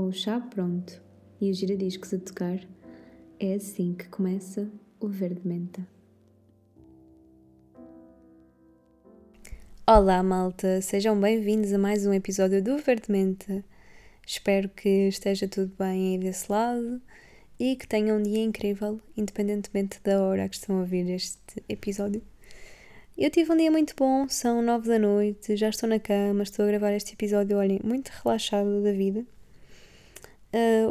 com o chá pronto e os giradiscos a tocar, é assim que começa o Verde Menta. Olá, malta! Sejam bem-vindos a mais um episódio do Verde Menta. Espero que esteja tudo bem aí desse lado e que tenham um dia incrível, independentemente da hora que estão a ouvir este episódio. Eu tive um dia muito bom, são nove da noite, já estou na cama, estou a gravar este episódio, olhem, muito relaxado da vida.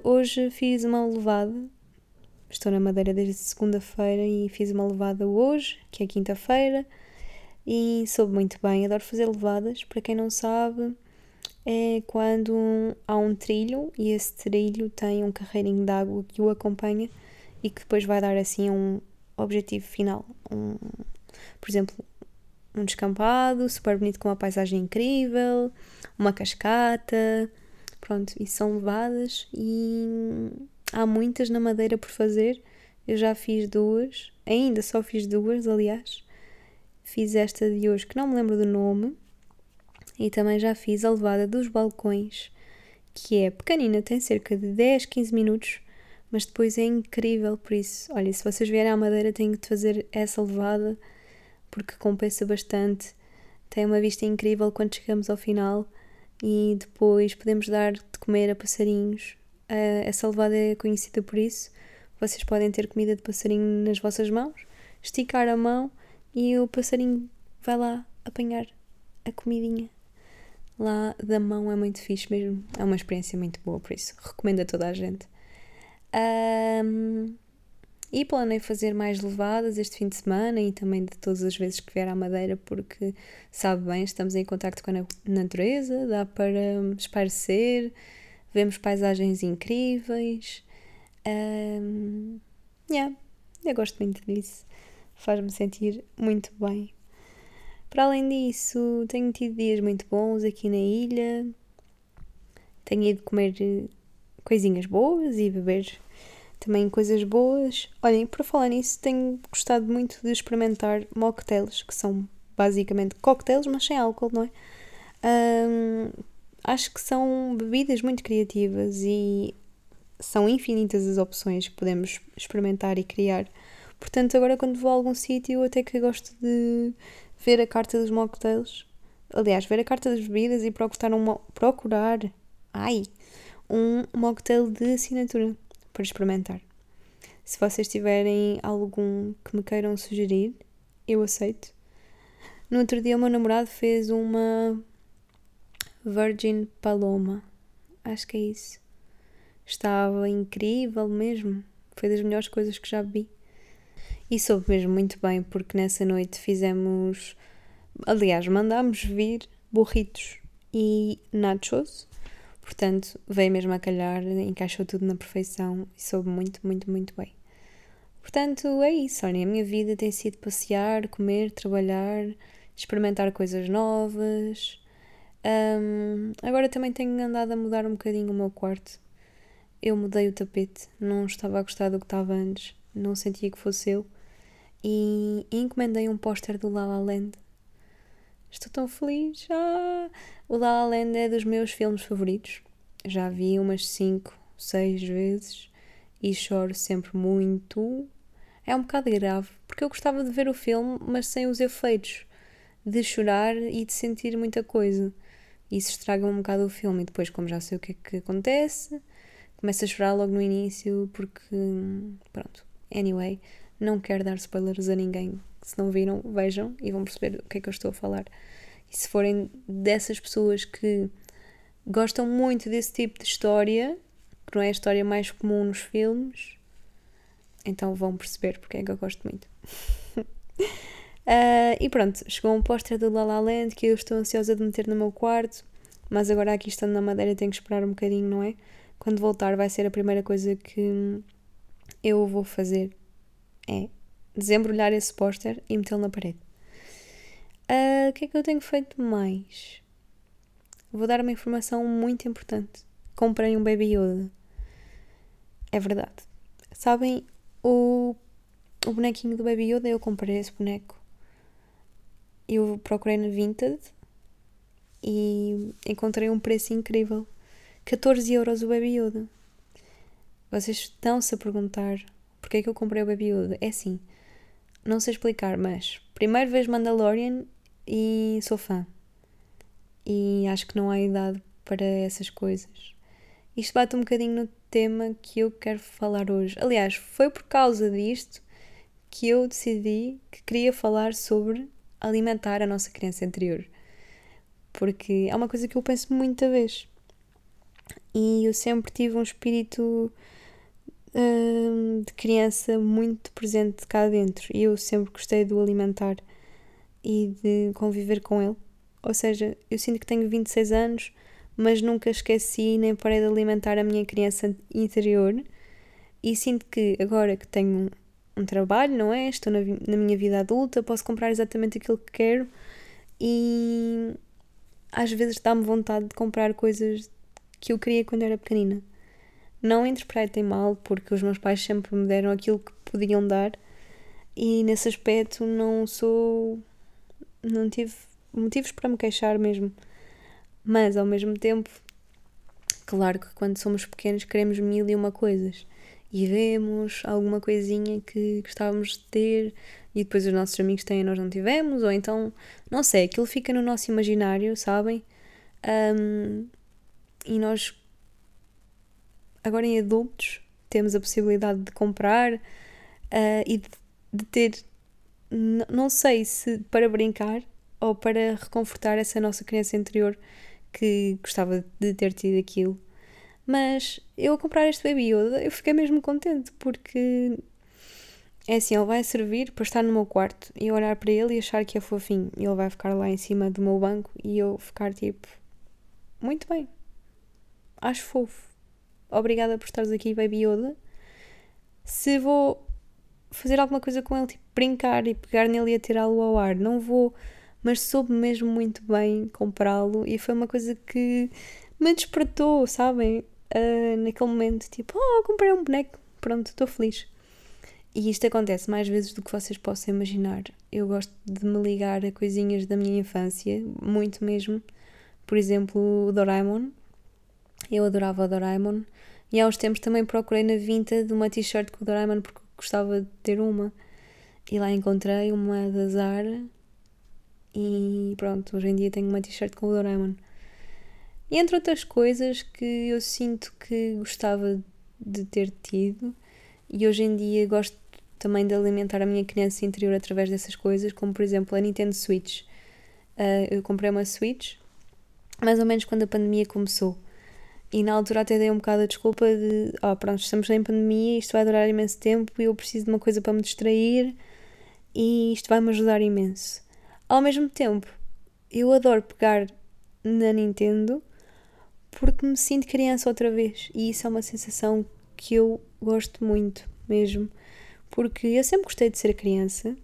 Hoje fiz uma levada, estou na Madeira desde segunda-feira e fiz uma levada hoje, que é quinta-feira, e soube muito bem, adoro fazer levadas, para quem não sabe, é quando há um trilho e esse trilho tem um carreirinho de água que o acompanha e que depois vai dar assim um objetivo final, um, por exemplo, um descampado super bonito com uma paisagem incrível, uma cascata, pronto, e são levadas e há muitas na Madeira por fazer. Eu já fiz duas, ainda só fiz duas, aliás. Fiz esta de hoje que não me lembro do nome e também já fiz a levada dos balcões, que é pequenina, tem cerca de 10, 15 minutos, mas depois é incrível, por isso, olha, se vocês vierem à Madeira têm que fazer essa levada porque compensa bastante. Tem uma vista incrível quando chegamos ao final e depois podemos dar de comer a passarinhos. Uh, essa levada é conhecida por isso. Vocês podem ter comida de passarinho nas vossas mãos, esticar a mão e o passarinho vai lá apanhar a comidinha. Lá da mão é muito fixe mesmo. É uma experiência muito boa, por isso recomendo a toda a gente. Um, e planei fazer mais levadas este fim de semana e também de todas as vezes que vier à Madeira, porque sabe bem, estamos em contato com a natureza, dá para esparecer, vemos paisagens incríveis. Um, yeah, eu gosto muito disso, faz-me sentir muito bem. Para além disso, tenho tido dias muito bons aqui na ilha, tenho ido comer coisinhas boas e beber também coisas boas. Olhem, para falar nisso, tenho gostado muito de experimentar mocktails, que são basicamente cocktails, mas sem álcool, não é? Um, acho que são bebidas muito criativas e são infinitas as opções que podemos experimentar e criar. Portanto, agora quando vou a algum sítio, até que gosto de ver a carta dos mocktails. Aliás, ver a carta das bebidas e procurar um, procurar ai, um mocktail de assinatura para experimentar. Se vocês tiverem algum que me queiram sugerir, eu aceito. No outro dia, o meu namorado fez uma Virgin Paloma. Acho que é isso. Estava incrível mesmo. Foi das melhores coisas que já vi. E soube mesmo muito bem, porque nessa noite fizemos. Aliás, mandámos vir burritos e nachos Portanto, veio mesmo a calhar, encaixou tudo na perfeição e soube muito, muito, muito bem. Portanto, é isso. Olha, a minha vida tem sido passear, comer, trabalhar, experimentar coisas novas. Um, agora também tenho andado a mudar um bocadinho o meu quarto. Eu mudei o tapete, não estava a gostar do que estava antes, não sentia que fosse eu. E encomendei um póster do La La Land Estou tão feliz. Ah! O La La Land é dos meus filmes favoritos. Já vi umas 5, 6 vezes e choro sempre muito. É um bocado grave, porque eu gostava de ver o filme, mas sem os efeitos de chorar e de sentir muita coisa. Isso estraga um bocado o filme. E depois, como já sei o que é que acontece, começo a chorar logo no início, porque. Pronto. Anyway, não quero dar spoilers a ninguém se não viram, vejam e vão perceber o que é que eu estou a falar. E se forem dessas pessoas que gostam muito desse tipo de história, que não é a história mais comum nos filmes, então vão perceber porque é que eu gosto muito. uh, e pronto, chegou um póster do La La Land que eu estou ansiosa de meter no meu quarto, mas agora aqui estando na Madeira tenho que esperar um bocadinho, não é? Quando voltar vai ser a primeira coisa que eu vou fazer. É desembrulhar esse póster e metê-lo na parede. Uh, o que é que eu tenho feito mais? Vou dar uma informação muito importante. Comprei um Baby Yoda. É verdade. Sabem, o, o bonequinho do Baby Yoda, eu comprei esse boneco. Eu procurei na Vinted e encontrei um preço incrível. 14 euros o Baby Yoda. Vocês estão-se a perguntar porque é que eu comprei o Baby Yoda. É assim, não sei explicar, mas primeiro vejo Mandalorian e sou fã. E acho que não há idade para essas coisas. Isto bate um bocadinho no tema que eu quero falar hoje. Aliás, foi por causa disto que eu decidi que queria falar sobre alimentar a nossa criança interior. Porque é uma coisa que eu penso muita vez. E eu sempre tive um espírito hum, de criança muito presente cá dentro. E eu sempre gostei de o alimentar e de conviver com ele. Ou seja, eu sinto que tenho 26 anos, mas nunca esqueci nem parei de alimentar a minha criança interior. E sinto que agora que tenho um trabalho, não é? Estou na, na minha vida adulta, posso comprar exatamente aquilo que quero e às vezes dá-me vontade de comprar coisas que eu queria quando era pequenina. Não interpretem mal, porque os meus pais sempre me deram aquilo que podiam dar e nesse aspecto não sou. não tive motivos para me queixar mesmo. Mas ao mesmo tempo, claro que quando somos pequenos queremos mil e uma coisas e vemos alguma coisinha que gostávamos de ter e depois os nossos amigos têm e nós não tivemos, ou então, não sei, aquilo fica no nosso imaginário, sabem? Um, e nós, agora em adultos, temos a possibilidade de comprar uh, e de, de ter, não sei se para brincar ou para reconfortar essa nossa criança interior que gostava de ter tido aquilo mas eu a comprar este Baby Yoda, eu fiquei mesmo contente, porque é assim, ele vai servir para estar no meu quarto e olhar para ele e achar que é fofinho. E ele vai ficar lá em cima do meu banco e eu ficar tipo, muito bem, acho fofo. Obrigada por estares aqui, Baby Yoda. Se vou fazer alguma coisa com ele, tipo brincar e pegar nele e atirá-lo ao ar, não vou, mas soube mesmo muito bem comprá-lo e foi uma coisa que me despertou, sabem? uh, naquele momento, tipo, oh, comprei um boneco, pronto, estou feliz. E isto acontece mais vezes do que vocês possam imaginar. Eu gosto de me ligar a coisinhas da minha infância, muito mesmo. Por exemplo, o Doraemon. Eu adorava o Doraemon. E há uns tempos também procurei na Vinta de uma t-shirt com o Doraemon porque gostava de ter uma. E lá encontrei uma da Zara. E pronto, hoje em dia tenho uma t-shirt com o Doraemon. E entre outras coisas que eu sinto que gostava de ter tido, e hoje em dia gosto também de alimentar a minha criança interior através dessas coisas, como por exemplo a Nintendo Switch. Uh, eu comprei uma Switch mais ou menos quando a pandemia começou. E na altura até dei um bocado a desculpa de, ó, oh, pronto, estamos em pandemia, isto vai durar imenso tempo e eu preciso de uma coisa para me distrair e isto vai me ajudar imenso. Ao mesmo tempo, eu adoro pegar na Nintendo porque me sinto criança outra vez e isso é uma sensação que eu gosto muito mesmo, porque eu sempre gostei de ser criança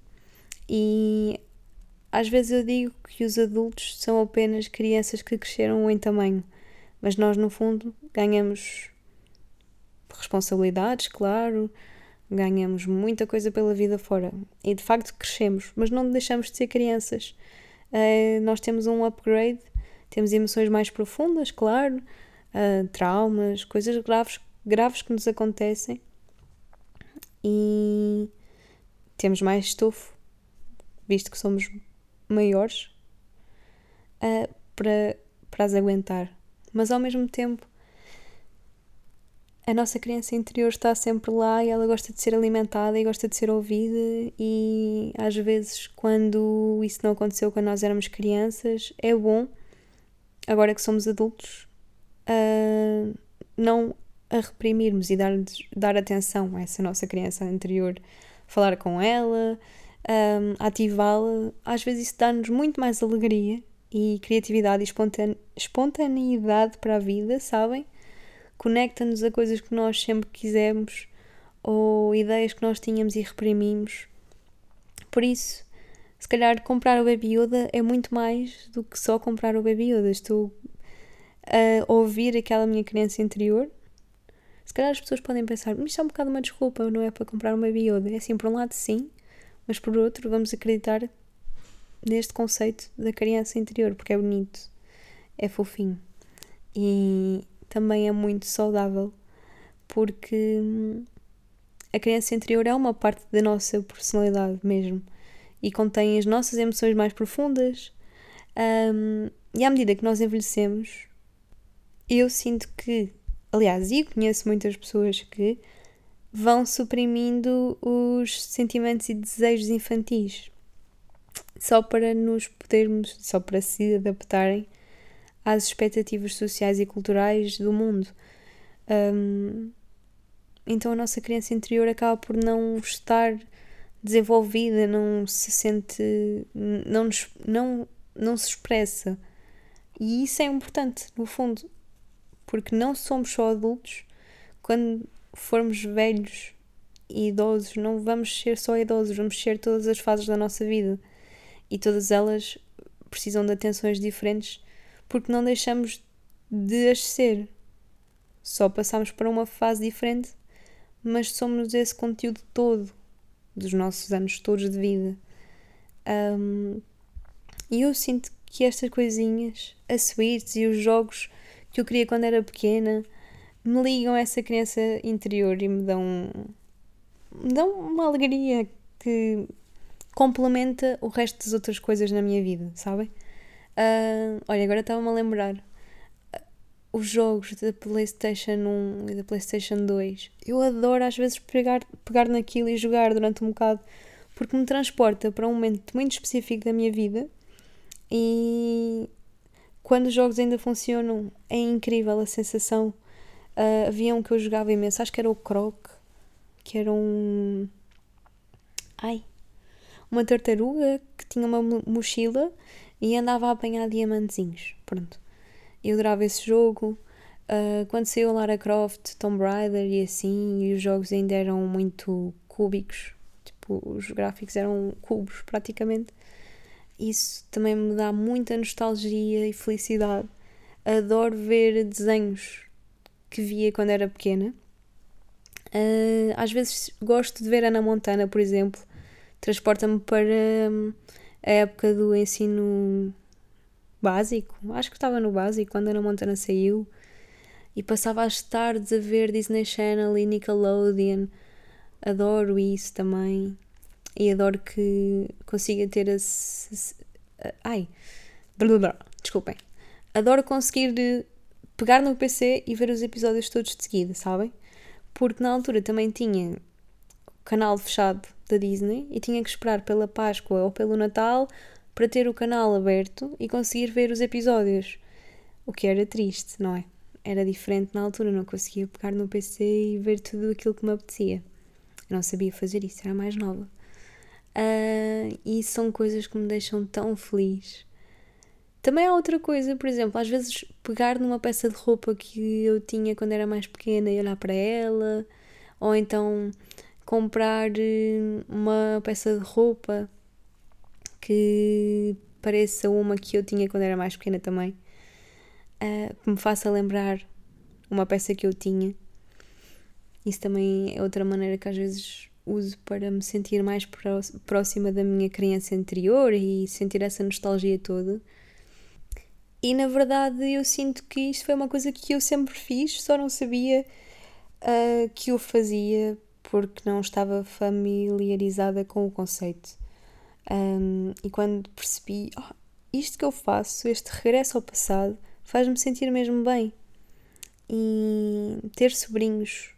e às vezes eu digo que os adultos são apenas crianças que cresceram em tamanho, mas nós no fundo ganhamos responsabilidades, claro, ganhamos muita coisa pela vida fora e de facto crescemos, mas não deixamos de ser crianças. Uh, nós temos um upgrade temos emoções mais profundas, claro, uh, traumas, coisas graves, graves que nos acontecem e temos mais estofo, visto que somos maiores, uh, para, para as aguentar. Mas ao mesmo tempo, a nossa criança interior está sempre lá e ela gosta de ser alimentada e gosta de ser ouvida e às vezes quando isso não aconteceu quando nós éramos crianças é bom agora que somos adultos, uh, não a reprimirmos e dar, dar atenção a essa nossa criança anterior, falar com ela, um, ativá-la, às vezes isso dá-nos muito mais alegria e criatividade e espontane espontaneidade para a vida, sabem? Conecta-nos a coisas que nós sempre quisemos ou ideias que nós tínhamos e reprimimos. Por isso, se calhar comprar o Baby Yoda é muito mais do que só comprar o Baby Yoda. Estou a ouvir aquela minha criança interior. Se calhar as pessoas podem pensar, mas isto é um bocado uma desculpa, não é para comprar um Baby Yoda. É assim, por um lado sim, mas por outro vamos acreditar neste conceito da criança interior, porque é bonito, é fofinho. E também é muito saudável, porque a criança interior é uma parte da nossa personalidade mesmo e contém as nossas emoções mais profundas. Um, e à medida que nós envelhecemos, eu sinto que, aliás, e conheço muitas pessoas que vão suprimindo os sentimentos e desejos infantis só para nos podermos, só para se adaptarem às expectativas sociais e culturais do mundo. Um, então a nossa criança interior acaba por não estar desenvolvida, não se sente, não, não, não se expressa. E isso é importante, no fundo, porque não somos só adultos. Quando formos velhos e idosos, não vamos ser só idosos, vamos ser todas as fases da nossa vida. E todas elas precisam de atenções diferentes porque não deixamos de as ser. Só passamos para uma fase diferente mas somos esse conteúdo todo dos nossos anos todos de vida. Um, e eu sinto que estas coisinhas, a suítes e os jogos que eu queria quando era pequena, me ligam a essa criança interior e me dão, me dão uma alegria que complementa o resto das outras coisas na minha vida, sabem? Uh, olha, agora estava-me a lembrar os jogos da PlayStation 1 e da PlayStation 2. Eu adoro às vezes pegar, pegar naquilo e jogar durante um bocado, porque me transporta para um momento muito específico da minha vida e quando os jogos ainda funcionam é incrível a sensação. Uh, havia um que eu jogava imenso, acho que era o Croc, que era um. Ai! Uma tartaruga que tinha uma mochila e andava a apanhar diamantezinhos. Pronto. Eu adorava esse jogo. Uh, quando saiu Lara Croft, Tomb Raider e assim, e os jogos ainda eram muito cúbicos, tipo, os gráficos eram cubos praticamente. Isso também me dá muita nostalgia e felicidade. Adoro ver desenhos que via quando era pequena. Uh, às vezes gosto de ver Ana Montana, por exemplo, transporta-me para hum, a época do ensino básico, acho que estava no básico quando a Ana Montana saiu e passava as tardes a ver Disney Channel e Nickelodeon. Adoro isso também e adoro que consiga ter esse. Ai, desculpem. Adoro conseguir pegar no PC e ver os episódios todos de seguida, sabem? Porque na altura também tinha canal fechado da Disney e tinha que esperar pela Páscoa ou pelo Natal para ter o canal aberto e conseguir ver os episódios. O que era triste, não é? Era diferente na altura, não conseguia pegar no PC e ver tudo aquilo que me apetecia. Eu não sabia fazer isso, era mais nova. Uh, e são coisas que me deixam tão feliz. Também há outra coisa, por exemplo, às vezes pegar numa peça de roupa que eu tinha quando era mais pequena e olhar para ela, ou então comprar eh, uma peça de roupa que pareça uma que eu tinha quando era mais pequena também, uh, que me faça lembrar uma peça que eu tinha. Isso também é outra maneira que às vezes uso para me sentir mais próxima da minha criança anterior e sentir essa nostalgia toda. E na verdade eu sinto que isto foi uma coisa que eu sempre fiz, só não sabia uh, que eu fazia porque não estava familiarizada com o conceito. Um, e quando percebi, oh, isto que eu faço, este regresso ao passado, faz-me sentir mesmo bem. E ter sobrinhos,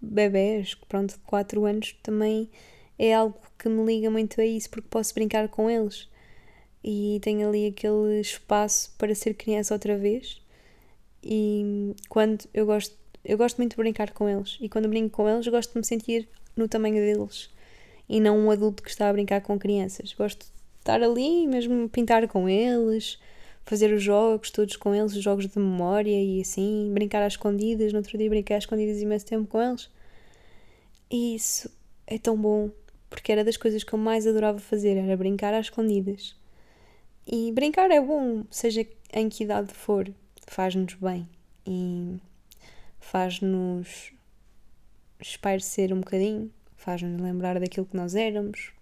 bebés, pronto, de 4 anos, também é algo que me liga muito a isso, porque posso brincar com eles. E tenho ali aquele espaço para ser criança outra vez. E quando eu gosto, eu gosto muito de brincar com eles. E quando brinco com eles, gosto de me sentir no tamanho deles e não um adulto que está a brincar com crianças. Gosto de estar ali, mesmo pintar com eles, fazer os jogos todos com eles, os jogos de memória e assim, brincar às escondidas. No outro dia brinquei às escondidas imenso tempo com eles. E isso é tão bom, porque era das coisas que eu mais adorava fazer, era brincar às escondidas. E brincar é bom, seja em que idade for, faz-nos bem e faz-nos espairecer um bocadinho, faz-nos lembrar daquilo que nós éramos.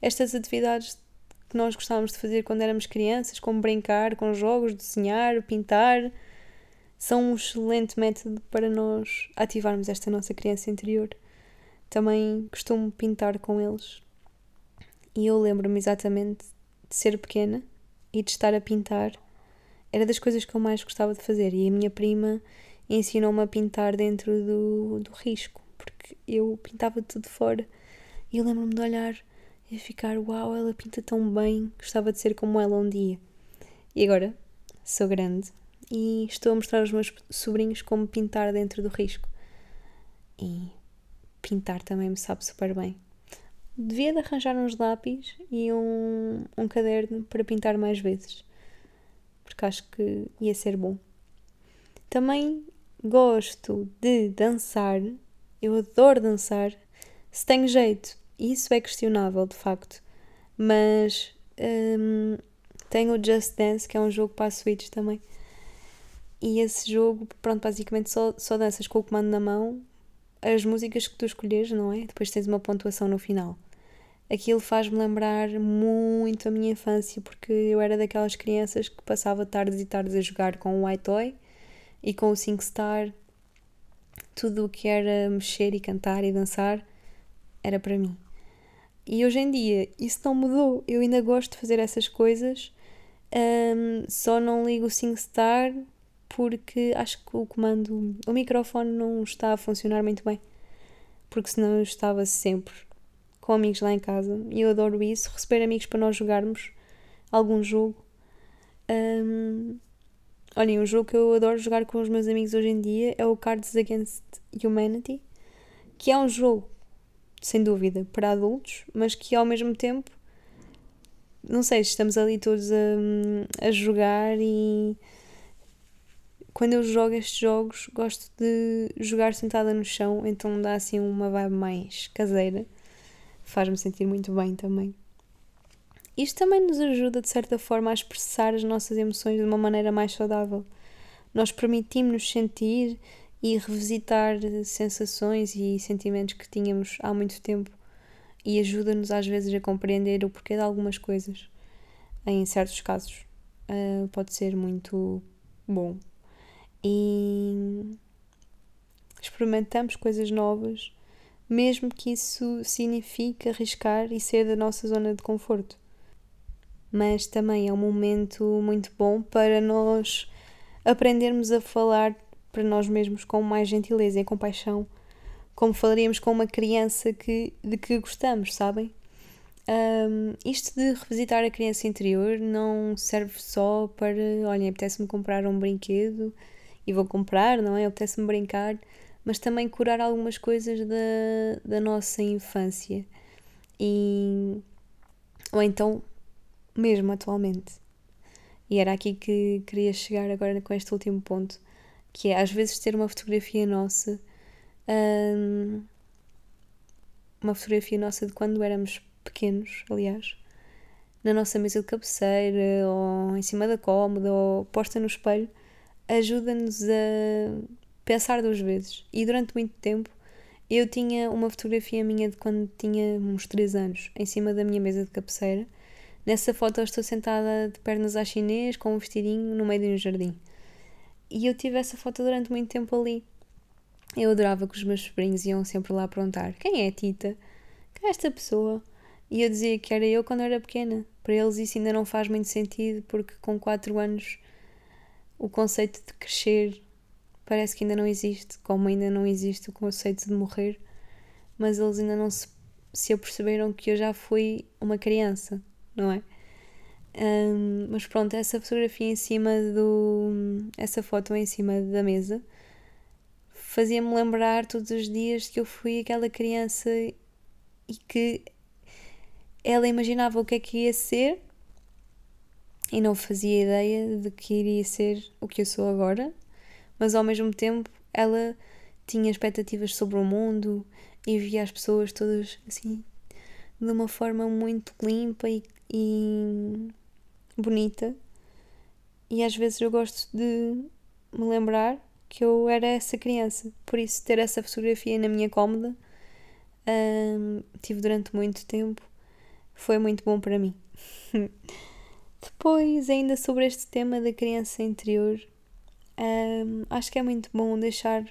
Estas atividades que nós gostávamos de fazer quando éramos crianças, como brincar com jogos, desenhar, pintar, são um excelente método para nós ativarmos esta nossa criança interior. Também costumo pintar com eles e eu lembro-me exatamente de ser pequena e de estar a pintar. Era das coisas que eu mais gostava de fazer e a minha prima ensinou-me a pintar dentro do, do risco, porque eu pintava tudo fora e eu lembro-me de olhar e ficar: Uau, ela pinta tão bem, gostava de ser como ela um dia. E agora sou grande e estou a mostrar aos meus sobrinhos como pintar dentro do risco. E pintar também me sabe super bem. Devia de arranjar uns lápis e um, um caderno para pintar mais vezes, porque acho que ia ser bom. Também gosto de dançar, eu adoro dançar, se tenho jeito, isso é questionável de facto, mas um, tenho o Just Dance, que é um jogo para a Switch também. E esse jogo, pronto, basicamente só, só danças com o comando na mão as músicas que tu escolheres, não é? Depois tens uma pontuação no final. Aquilo faz-me lembrar muito a minha infância, porque eu era daquelas crianças que passava tardes e tardes a jogar com o White Toy e com o SingStar. Tudo o que era mexer e cantar e dançar era para mim. E hoje em dia isso não mudou. Eu ainda gosto de fazer essas coisas, um, só não ligo o SingStar porque acho que o comando, o microfone não está a funcionar muito bem. Porque senão eu estava sempre com amigos lá em casa e eu adoro isso, receber amigos para nós jogarmos algum jogo. Um, olhem, um jogo que eu adoro jogar com os meus amigos hoje em dia é o Cards Against Humanity, que é um jogo, sem dúvida, para adultos, mas que ao mesmo tempo, não sei, estamos ali todos a, a jogar e quando eu jogo estes jogos, gosto de jogar sentada no chão, então dá assim uma vibe mais caseira. Faz-me sentir muito bem também. Isto também nos ajuda, de certa forma, a expressar as nossas emoções de uma maneira mais saudável. Nós permitimos-nos sentir e revisitar sensações e sentimentos que tínhamos há muito tempo e ajuda-nos às vezes a compreender o porquê de algumas coisas. Em certos casos, uh, pode ser muito bom e experimentamos coisas novas, mesmo que isso signifique arriscar e ser da nossa zona de conforto. Mas também é um momento muito bom para nós aprendermos a falar para nós mesmos com mais gentileza e compaixão, como falaríamos com uma criança que, de que gostamos, sabem? Um, isto de revisitar a criança interior não serve só para, olhem, apetece-me comprar um brinquedo e vou comprar, não é? Apetece-me brincar, mas também curar algumas coisas da, da nossa infância. E. Ou então, mesmo atualmente. E era aqui que queria chegar agora com este último ponto, que é às vezes ter uma fotografia nossa. Hum, uma fotografia nossa de quando éramos pequenos, aliás, na nossa mesa de cabeceira, ou em cima da cómoda, ou posta no espelho, ajuda-nos a pensar duas vezes. E durante muito tempo eu tinha uma fotografia minha de quando tinha uns 3 anos em cima da minha mesa de cabeceira. Nessa foto eu estou sentada de pernas à chinês com um vestidinho no meio de um jardim. E eu tive essa foto durante muito tempo ali. Eu adorava que os meus sobrinhos iam sempre lá perguntar: quem é a Tita? Quem é esta pessoa? E eu dizia que era eu quando era pequena. Para eles isso ainda não faz muito sentido porque com 4 anos o conceito de crescer parece que ainda não existe, como ainda não existe o conceito de morrer, mas eles ainda não se, se aperceberam que eu já fui uma criança, não é? Um, mas pronto, essa fotografia em cima do. essa foto em cima da mesa fazia-me lembrar todos os dias que eu fui aquela criança e que ela imaginava o que é que ia ser e não fazia ideia de que iria ser o que eu sou agora, mas ao mesmo tempo ela tinha expectativas sobre o mundo e via as pessoas todas assim de uma forma muito limpa e, e bonita. E às vezes eu gosto de me lembrar que eu era essa criança. Por isso, ter essa fotografia na minha cómoda, hum, tive durante muito tempo, foi muito bom para mim. Depois, ainda sobre este tema da criança interior, um, acho que é muito bom deixar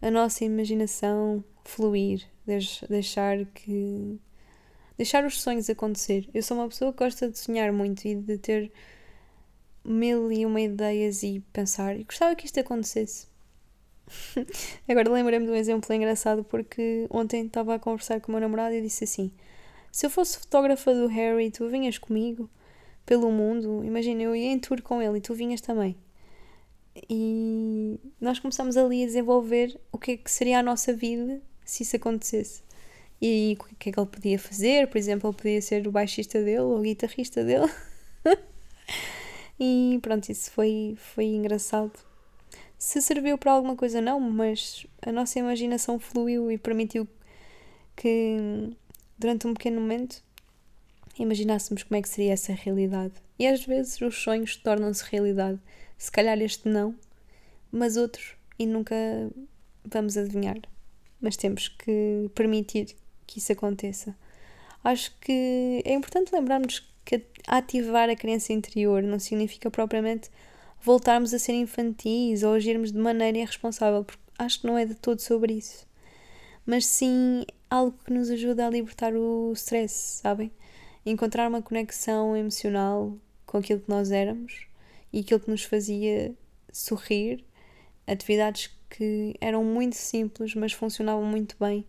a nossa imaginação fluir, deixar que deixar os sonhos acontecer. Eu sou uma pessoa que gosta de sonhar muito e de ter mil e uma ideias e pensar, e gostava que isto acontecesse. Agora lembrei-me de um exemplo engraçado porque ontem estava a conversar com o meu namorado e disse assim: Se eu fosse fotógrafa do Harry, tu vinhas comigo pelo mundo? Imagina, eu ia em tour com ele e tu vinhas também. E nós começamos ali a desenvolver o que é que seria a nossa vida se isso acontecesse. E o que é que ele podia fazer, por exemplo, ele podia ser o baixista dele ou o guitarrista dele. e pronto, isso foi, foi engraçado. Se serviu para alguma coisa, não, mas a nossa imaginação fluiu e permitiu que durante um pequeno momento imaginássemos como é que seria essa realidade. E às vezes os sonhos tornam-se realidade. Se calhar este não, mas outros, e nunca vamos adivinhar. Mas temos que permitir que isso aconteça. Acho que é importante lembrarmos que ativar a criança interior não significa propriamente voltarmos a ser infantis ou agirmos de maneira irresponsável, porque acho que não é de todo sobre isso. Mas sim algo que nos ajuda a libertar o stress, sabem? Encontrar uma conexão emocional com aquilo que nós éramos e aquilo que nos fazia sorrir, atividades que eram muito simples, mas funcionavam muito bem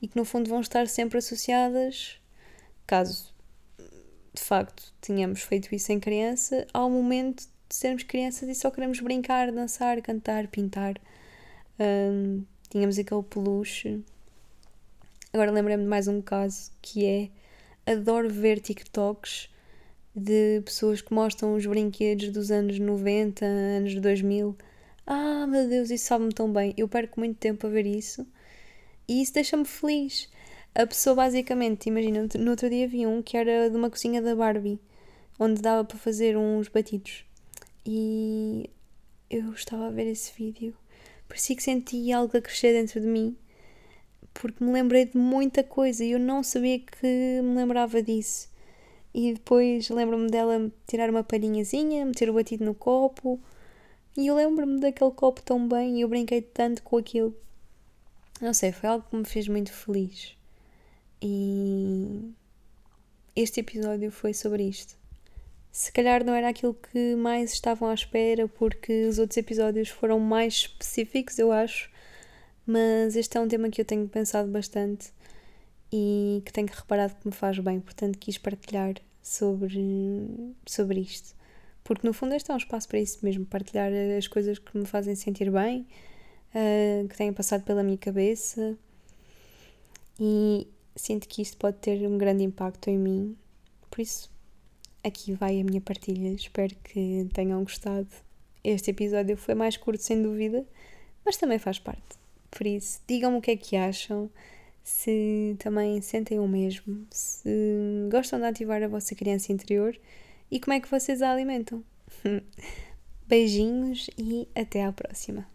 e que no fundo vão estar sempre associadas, caso de facto tenhamos feito isso em criança, ao momento de sermos crianças e só queremos brincar, dançar, cantar, pintar. Um, tínhamos aquele peluche. Agora lembrei-me de mais um caso que é adoro ver TikToks de pessoas que mostram os brinquedos dos anos 90, anos 2000. Ah, meu Deus, isso sabe-me tão bem. Eu perco muito tempo a ver isso e isso deixa-me feliz. A pessoa, basicamente, imagina, no outro dia vi um que era de uma cozinha da Barbie, onde dava para fazer uns batidos. E eu estava a ver esse vídeo, parecia que senti algo a crescer dentro de mim, porque me lembrei de muita coisa e eu não sabia que me lembrava disso. E depois lembro-me dela tirar uma palhinhazinha, meter o batido no copo. E eu lembro-me daquele copo tão bem e eu brinquei tanto com aquilo. Não sei, foi algo que me fez muito feliz. E este episódio foi sobre isto. Se calhar não era aquilo que mais estavam à espera, porque os outros episódios foram mais específicos, eu acho. Mas este é um tema que eu tenho pensado bastante e que tenho reparado que me faz bem, portanto quis partilhar sobre, sobre isto. Porque no fundo este é um espaço para isso mesmo, partilhar as coisas que me fazem sentir bem, uh, que têm passado pela minha cabeça e sinto que isto pode ter um grande impacto em mim. Por isso, aqui vai a minha partilha. Espero que tenham gostado. Este episódio foi mais curto, sem dúvida, mas também faz parte. Por isso, digam-me o que é que acham se também sentem o mesmo, se gostam de ativar a vossa criança interior e como é que vocês a alimentam. Beijinhos e até à próxima.